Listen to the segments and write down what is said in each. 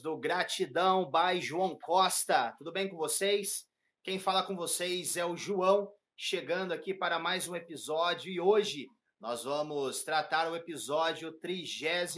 do Gratidão by João Costa. Tudo bem com vocês? Quem fala com vocês é o João, chegando aqui para mais um episódio e hoje nós vamos tratar o episódio 32.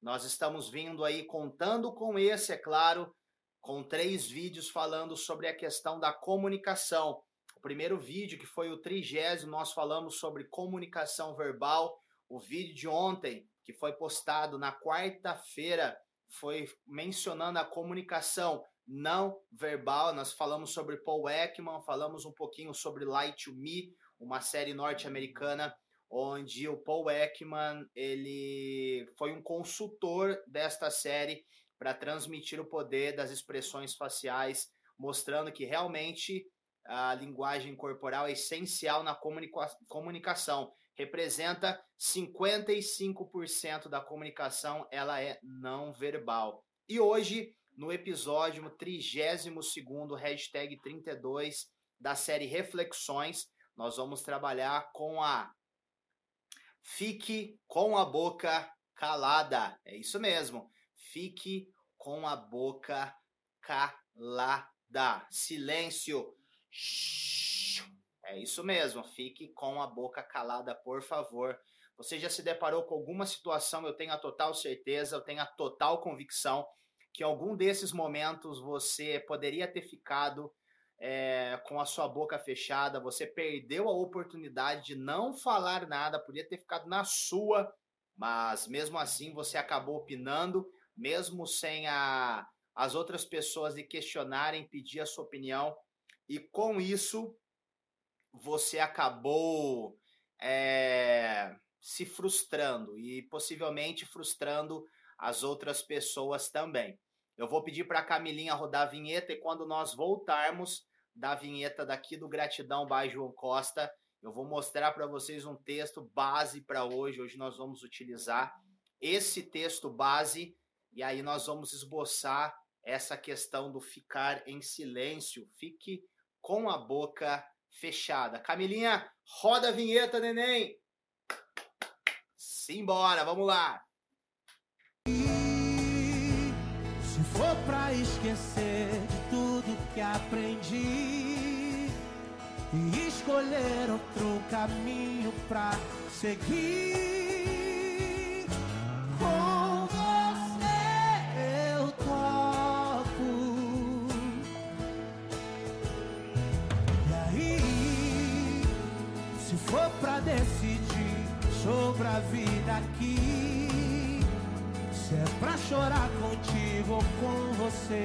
Nós estamos vindo aí contando com esse, é claro, com três vídeos falando sobre a questão da comunicação. O primeiro vídeo, que foi o trigésimo, nós falamos sobre comunicação verbal. O vídeo de ontem, que foi postado na quarta-feira, foi mencionando a comunicação não verbal. Nós falamos sobre Paul Ekman, falamos um pouquinho sobre Light to Me, uma série norte-americana onde o Paul Ekman ele foi um consultor desta série para transmitir o poder das expressões faciais, mostrando que realmente a linguagem corporal é essencial na comunica comunicação. Representa 55% da comunicação, ela é não verbal. E hoje, no episódio 32, hashtag 32 da série Reflexões, nós vamos trabalhar com a Fique com a boca calada. É isso mesmo. Fique com a boca calada. Silêncio. É isso mesmo. Fique com a boca calada, por favor. Você já se deparou com alguma situação? Eu tenho a total certeza, eu tenho a total convicção que em algum desses momentos você poderia ter ficado é, com a sua boca fechada, você perdeu a oportunidade de não falar nada, podia ter ficado na sua, mas mesmo assim você acabou opinando, mesmo sem a, as outras pessoas lhe questionarem, pedir a sua opinião, e com isso você acabou é, se frustrando e possivelmente frustrando as outras pessoas também. Eu vou pedir para a Camilinha rodar a vinheta e quando nós voltarmos da vinheta daqui do Gratidão by João Costa, eu vou mostrar para vocês um texto base para hoje. Hoje nós vamos utilizar esse texto base e aí nós vamos esboçar essa questão do ficar em silêncio. Fique com a boca fechada. Camilinha, roda a vinheta, neném. Simbora, vamos lá. Se for pra esquecer de tudo que aprendi e escolher outro caminho pra seguir. Aqui. Se é pra chorar contigo ou com você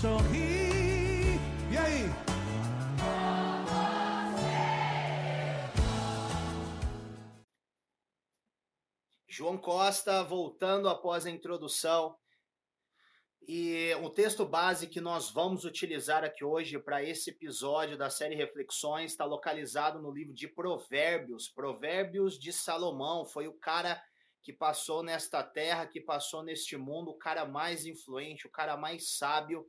sorrir. E aí? João Costa voltando após a introdução. E o texto base que nós vamos utilizar aqui hoje para esse episódio da série Reflexões está localizado no livro de Provérbios, Provérbios de Salomão. Foi o cara que passou nesta terra, que passou neste mundo, o cara mais influente, o cara mais sábio,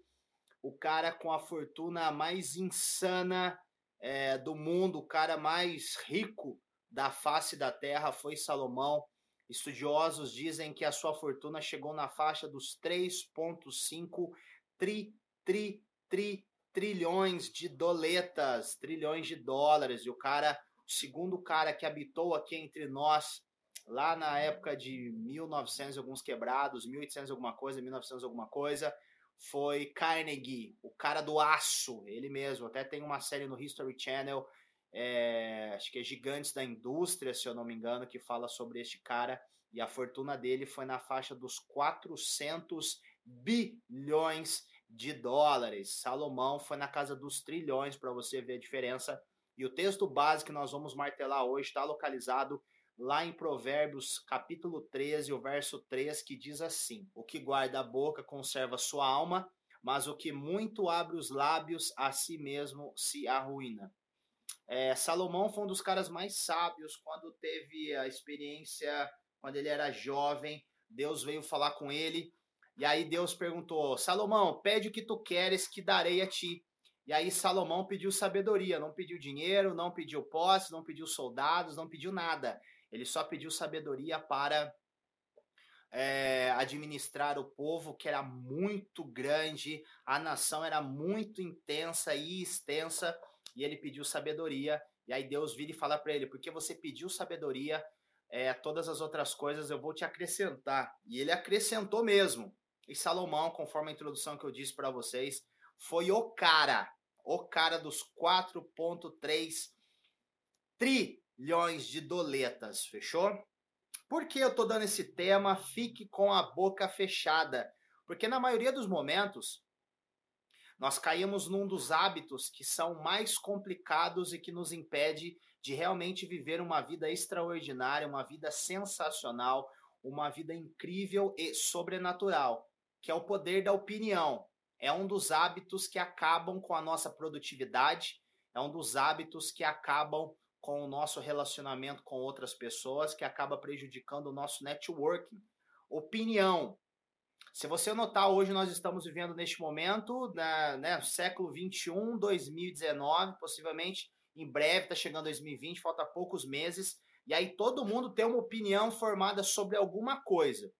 o cara com a fortuna mais insana é, do mundo, o cara mais rico da face da terra foi Salomão. Estudiosos dizem que a sua fortuna chegou na faixa dos 3,5 tri, tri, tri, trilhões de doletas, trilhões de dólares. E o cara, o segundo cara que habitou aqui entre nós, lá na época de 1900 alguns quebrados, 1800 alguma coisa, 1900 alguma coisa, foi Carnegie, o cara do aço, ele mesmo. Até tem uma série no History Channel é, acho que é Gigantes da Indústria, se eu não me engano, que fala sobre este cara. E a fortuna dele foi na faixa dos 400 bilhões de dólares. Salomão foi na casa dos trilhões, para você ver a diferença. E o texto básico que nós vamos martelar hoje está localizado lá em Provérbios, capítulo 13, o verso 3, que diz assim: O que guarda a boca conserva sua alma, mas o que muito abre os lábios a si mesmo se arruína. É, Salomão foi um dos caras mais sábios quando teve a experiência, quando ele era jovem. Deus veio falar com ele. E aí Deus perguntou: Salomão, pede o que tu queres que darei a ti. E aí Salomão pediu sabedoria, não pediu dinheiro, não pediu posse, não pediu soldados, não pediu nada. Ele só pediu sabedoria para é, administrar o povo, que era muito grande, a nação era muito intensa e extensa, e ele pediu sabedoria. E aí Deus vira e fala para ele: porque você pediu sabedoria, é, todas as outras coisas eu vou te acrescentar. E ele acrescentou mesmo. E Salomão, conforme a introdução que eu disse para vocês, foi o cara, o cara dos 4,3 trilhões de doletas, fechou? Por que eu tô dando esse tema? Fique com a boca fechada. Porque na maioria dos momentos, nós caímos num dos hábitos que são mais complicados e que nos impede de realmente viver uma vida extraordinária, uma vida sensacional, uma vida incrível e sobrenatural, que é o poder da opinião. É um dos hábitos que acabam com a nossa produtividade, é um dos hábitos que acabam com o nosso relacionamento com outras pessoas, que acaba prejudicando o nosso networking. Opinião. Se você notar, hoje nós estamos vivendo neste momento, né, né século 21, 2019, possivelmente em breve está chegando 2020, falta poucos meses, e aí todo mundo tem uma opinião formada sobre alguma coisa.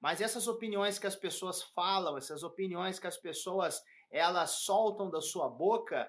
Mas essas opiniões que as pessoas falam, essas opiniões que as pessoas elas soltam da sua boca,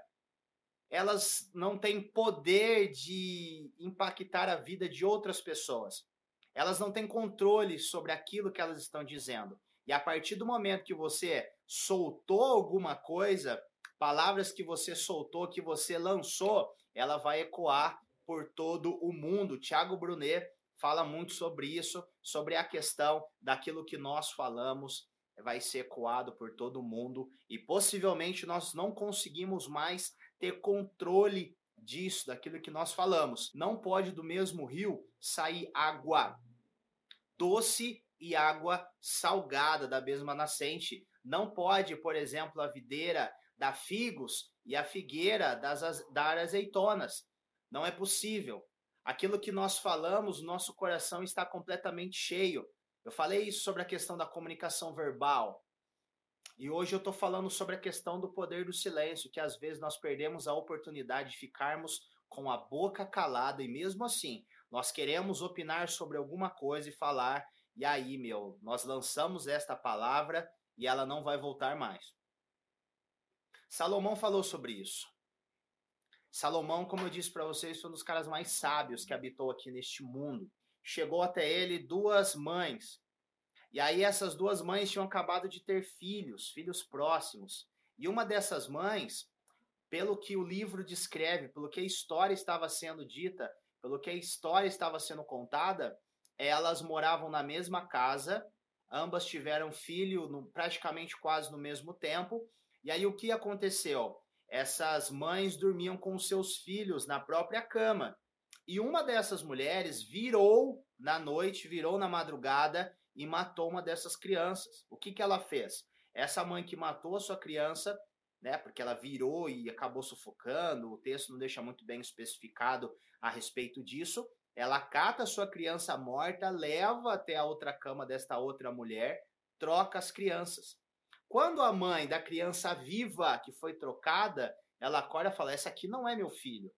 elas não têm poder de impactar a vida de outras pessoas. Elas não têm controle sobre aquilo que elas estão dizendo. E a partir do momento que você soltou alguma coisa, palavras que você soltou, que você lançou, ela vai ecoar por todo o mundo. Tiago Brunet fala muito sobre isso, sobre a questão daquilo que nós falamos vai ser ecoado por todo o mundo e possivelmente nós não conseguimos mais ter controle disso, daquilo que nós falamos. Não pode do mesmo rio sair água doce e água salgada da mesma nascente. Não pode, por exemplo, a videira dar figos e a figueira das, dar azeitonas. Não é possível. Aquilo que nós falamos, nosso coração está completamente cheio. Eu falei isso sobre a questão da comunicação verbal. E hoje eu estou falando sobre a questão do poder do silêncio, que às vezes nós perdemos a oportunidade de ficarmos com a boca calada e mesmo assim nós queremos opinar sobre alguma coisa e falar, e aí, meu, nós lançamos esta palavra e ela não vai voltar mais. Salomão falou sobre isso. Salomão, como eu disse para vocês, foi um dos caras mais sábios que habitou aqui neste mundo. Chegou até ele duas mães. E aí essas duas mães tinham acabado de ter filhos, filhos próximos. E uma dessas mães, pelo que o livro descreve, pelo que a história estava sendo dita, pelo que a história estava sendo contada, elas moravam na mesma casa, ambas tiveram filho no, praticamente quase no mesmo tempo, e aí o que aconteceu? Essas mães dormiam com seus filhos na própria cama. E uma dessas mulheres virou na noite, virou na madrugada e matou uma dessas crianças. O que, que ela fez? Essa mãe que matou a sua criança, né, porque ela virou e acabou sufocando, o texto não deixa muito bem especificado a respeito disso. Ela cata a sua criança morta, leva até a outra cama desta outra mulher, troca as crianças. Quando a mãe da criança viva que foi trocada, ela acorda e fala: Essa aqui não é meu filho.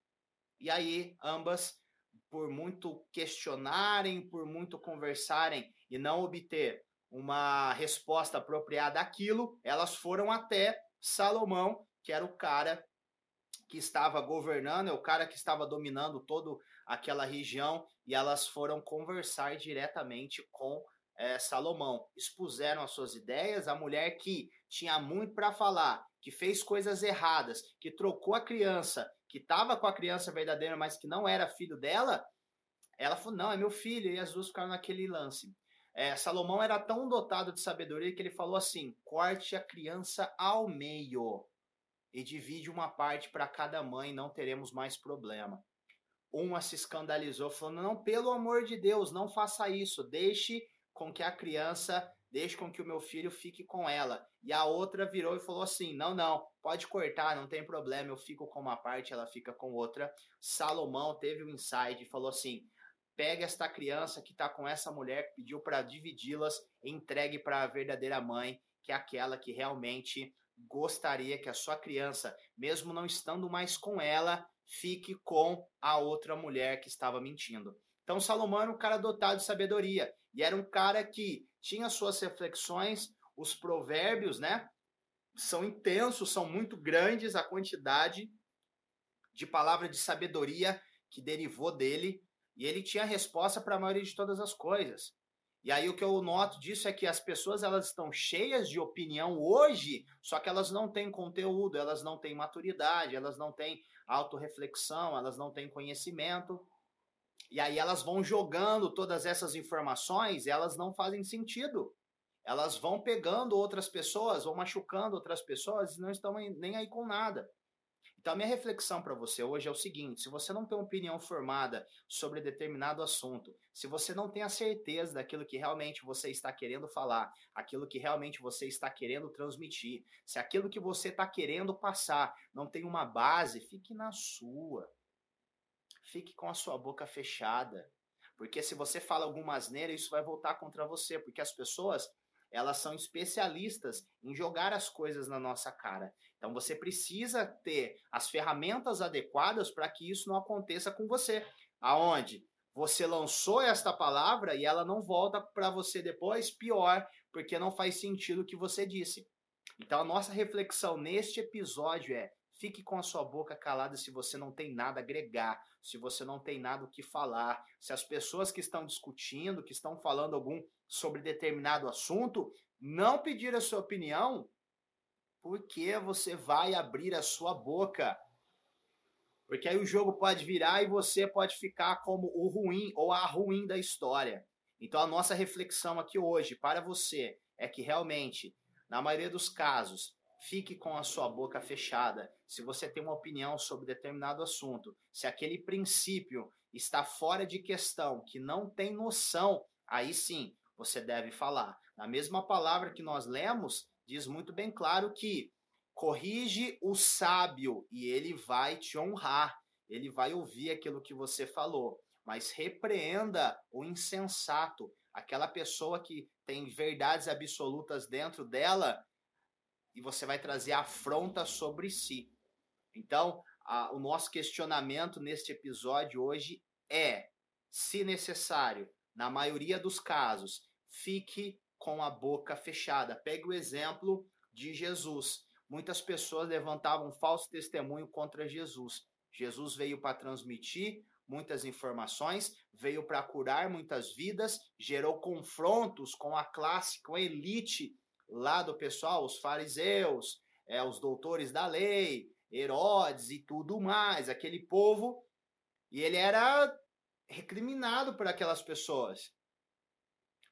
E aí, ambas, por muito questionarem, por muito conversarem e não obter uma resposta apropriada àquilo, elas foram até Salomão, que era o cara que estava governando, é o cara que estava dominando toda aquela região, e elas foram conversar diretamente com é, Salomão expuseram as suas ideias, a mulher que tinha muito para falar, que fez coisas erradas, que trocou a criança, que estava com a criança verdadeira, mas que não era filho dela, ela falou: não, é meu filho, e as duas ficaram naquele lance. É, Salomão era tão dotado de sabedoria que ele falou assim: corte a criança ao meio e divide uma parte para cada mãe, não teremos mais problema. Uma se escandalizou, falando: não, pelo amor de Deus, não faça isso, deixe com que a criança, deixe com que o meu filho fique com ela. E a outra virou e falou assim: não, não, pode cortar, não tem problema, eu fico com uma parte, ela fica com outra. Salomão teve um insight e falou assim: pega esta criança que está com essa mulher que pediu para dividi-las, entregue para a verdadeira mãe, que é aquela que realmente gostaria que a sua criança, mesmo não estando mais com ela, fique com a outra mulher que estava mentindo. Então Salomão era um cara dotado de sabedoria e era um cara que tinha suas reflexões, os provérbios, né? São intensos, são muito grandes a quantidade de palavra de sabedoria que derivou dele, e ele tinha resposta para a maioria de todas as coisas. E aí o que eu noto disso é que as pessoas elas estão cheias de opinião hoje, só que elas não têm conteúdo, elas não têm maturidade, elas não têm autorreflexão, elas não têm conhecimento. E aí elas vão jogando todas essas informações elas não fazem sentido. Elas vão pegando outras pessoas, vão machucando outras pessoas e não estão nem aí com nada. Então, a minha reflexão para você hoje é o seguinte: se você não tem uma opinião formada sobre determinado assunto, se você não tem a certeza daquilo que realmente você está querendo falar, aquilo que realmente você está querendo transmitir, se aquilo que você está querendo passar não tem uma base, fique na sua. Fique com a sua boca fechada. Porque se você fala alguma asneira, isso vai voltar contra você. Porque as pessoas elas são especialistas em jogar as coisas na nossa cara. Então você precisa ter as ferramentas adequadas para que isso não aconteça com você. Aonde você lançou esta palavra e ela não volta para você depois, pior, porque não faz sentido o que você disse. Então a nossa reflexão neste episódio é: Fique com a sua boca calada se você não tem nada a agregar, se você não tem nada o que falar, se as pessoas que estão discutindo, que estão falando algum sobre determinado assunto, não pedir a sua opinião, porque você vai abrir a sua boca. Porque aí o jogo pode virar e você pode ficar como o ruim ou a ruim da história. Então a nossa reflexão aqui hoje para você é que realmente, na maioria dos casos, fique com a sua boca fechada. Se você tem uma opinião sobre determinado assunto, se aquele princípio está fora de questão, que não tem noção, aí sim você deve falar. Na mesma palavra que nós lemos, diz muito bem claro que corrige o sábio e ele vai te honrar, ele vai ouvir aquilo que você falou, mas repreenda o insensato, aquela pessoa que tem verdades absolutas dentro dela e você vai trazer afronta sobre si. Então, a, o nosso questionamento neste episódio hoje é: se necessário, na maioria dos casos, fique com a boca fechada. Pegue o exemplo de Jesus. Muitas pessoas levantavam falso testemunho contra Jesus. Jesus veio para transmitir muitas informações, veio para curar muitas vidas, gerou confrontos com a classe, com a elite lá do pessoal, os fariseus, é, os doutores da lei, Herodes e tudo mais, aquele povo, e ele era recriminado por aquelas pessoas,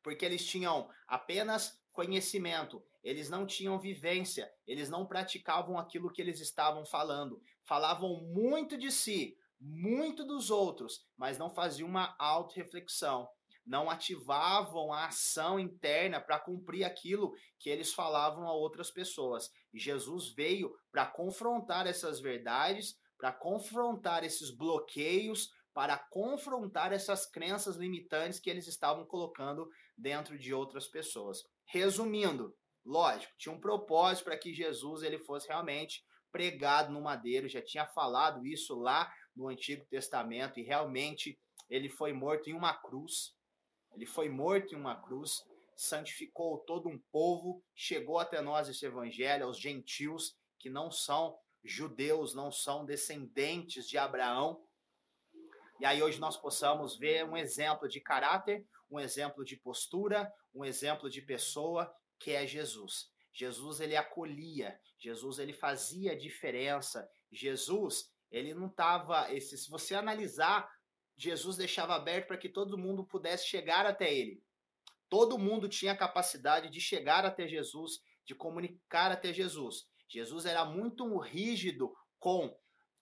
porque eles tinham apenas conhecimento, eles não tinham vivência, eles não praticavam aquilo que eles estavam falando, falavam muito de si, muito dos outros, mas não faziam uma auto-reflexão não ativavam a ação interna para cumprir aquilo que eles falavam a outras pessoas. E Jesus veio para confrontar essas verdades, para confrontar esses bloqueios, para confrontar essas crenças limitantes que eles estavam colocando dentro de outras pessoas. Resumindo, lógico, tinha um propósito para que Jesus ele fosse realmente pregado no madeiro, já tinha falado isso lá no Antigo Testamento e realmente ele foi morto em uma cruz. Ele foi morto em uma cruz, santificou todo um povo, chegou até nós esse evangelho, aos gentios que não são judeus, não são descendentes de Abraão. E aí hoje nós possamos ver um exemplo de caráter, um exemplo de postura, um exemplo de pessoa que é Jesus. Jesus ele acolhia, Jesus ele fazia diferença. Jesus, ele não estava, se você analisar Jesus deixava aberto para que todo mundo pudesse chegar até ele. Todo mundo tinha capacidade de chegar até Jesus, de comunicar até Jesus. Jesus era muito rígido com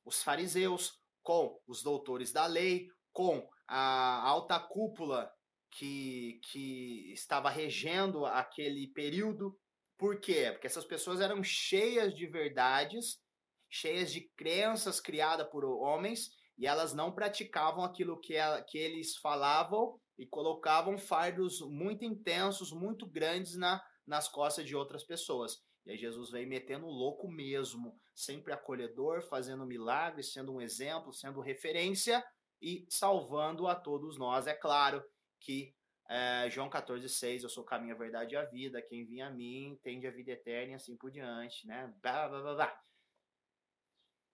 os fariseus, com os doutores da lei, com a alta cúpula que, que estava regendo aquele período. Por quê? Porque essas pessoas eram cheias de verdades, cheias de crenças criadas por homens e elas não praticavam aquilo que, ela, que eles falavam e colocavam fardos muito intensos, muito grandes na, nas costas de outras pessoas. E aí Jesus vem metendo louco mesmo, sempre acolhedor, fazendo milagres, sendo um exemplo, sendo referência e salvando a todos nós. É claro que É, João 14,6, eu sou o caminho, a verdade e a vida. Quem vinha a mim tende a vida eterna e assim por diante, né? Blá, blá, blá, blá.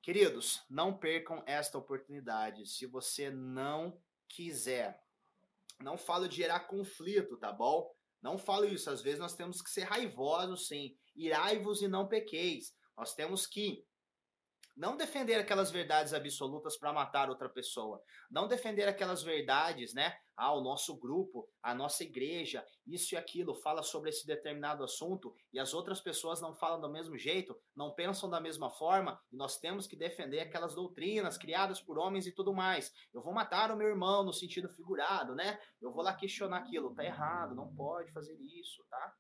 Queridos, não percam esta oportunidade. Se você não quiser, não falo de gerar conflito, tá bom? Não falo isso. Às vezes nós temos que ser raivosos, sim. Irai-vos e não pequeis. Nós temos que não defender aquelas verdades absolutas para matar outra pessoa. Não defender aquelas verdades, né? Ah, o nosso grupo, a nossa igreja, isso e aquilo, fala sobre esse determinado assunto e as outras pessoas não falam do mesmo jeito, não pensam da mesma forma, e nós temos que defender aquelas doutrinas criadas por homens e tudo mais. Eu vou matar o meu irmão no sentido figurado, né? Eu vou lá questionar aquilo, tá errado, não pode fazer isso, tá?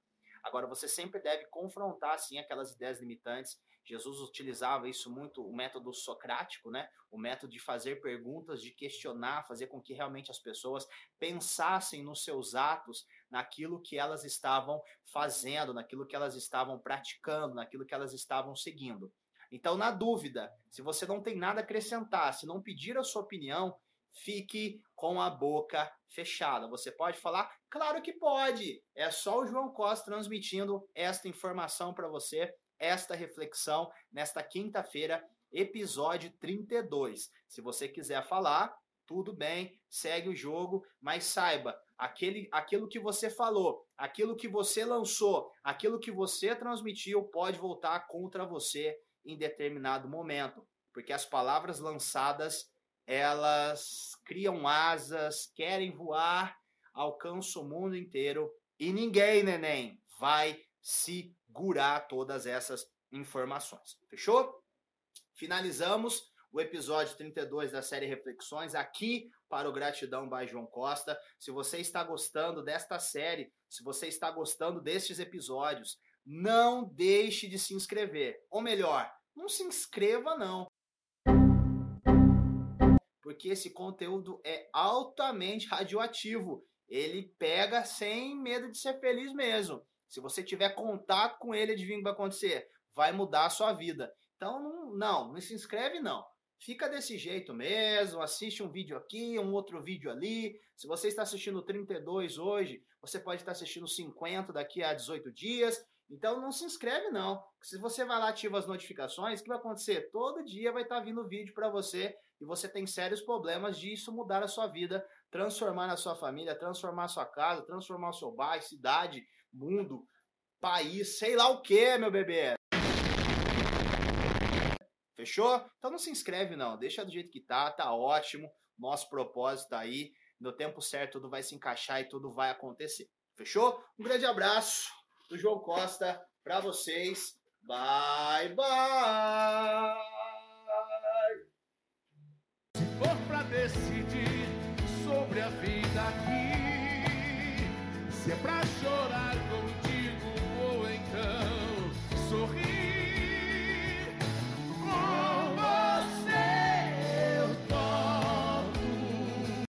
Agora, você sempre deve confrontar, sim, aquelas ideias limitantes Jesus utilizava isso muito, o método socrático, né? O método de fazer perguntas, de questionar, fazer com que realmente as pessoas pensassem nos seus atos, naquilo que elas estavam fazendo, naquilo que elas estavam praticando, naquilo que elas estavam seguindo. Então, na dúvida, se você não tem nada a acrescentar, se não pedir a sua opinião, fique com a boca fechada. Você pode falar? Claro que pode. É só o João Costa transmitindo esta informação para você esta reflexão nesta quinta-feira, episódio 32. Se você quiser falar, tudo bem, segue o jogo, mas saiba, aquele, aquilo que você falou, aquilo que você lançou, aquilo que você transmitiu pode voltar contra você em determinado momento, porque as palavras lançadas, elas criam asas, querem voar, alcançam o mundo inteiro e ninguém, neném, vai segurar todas essas informações. Fechou? Finalizamos o episódio 32 da série Reflexões aqui para o Gratidão by João Costa. Se você está gostando desta série, se você está gostando destes episódios, não deixe de se inscrever. Ou melhor, não se inscreva não. Porque esse conteúdo é altamente radioativo. Ele pega sem medo de ser feliz mesmo. Se você tiver contato com ele, adivinha o que vai acontecer? Vai mudar a sua vida. Então, não, não, não se inscreve, não. Fica desse jeito mesmo, assiste um vídeo aqui, um outro vídeo ali. Se você está assistindo 32 hoje, você pode estar assistindo 50 daqui a 18 dias. Então não se inscreve não. Se você vai lá ativa as notificações, o que vai acontecer? Todo dia vai estar vindo vídeo para você e você tem sérios problemas de isso mudar a sua vida, transformar a sua família, transformar a sua casa, transformar o seu bairro, cidade, mundo, país, sei lá o que, meu bebê. Fechou? Então não se inscreve não, deixa do jeito que tá, tá ótimo. Nosso propósito tá aí, no tempo certo tudo vai se encaixar e tudo vai acontecer. Fechou? Um grande abraço do João Costa para vocês. Bye, bye! Se for pra decidir sobre a vida aqui, se é pra chorar.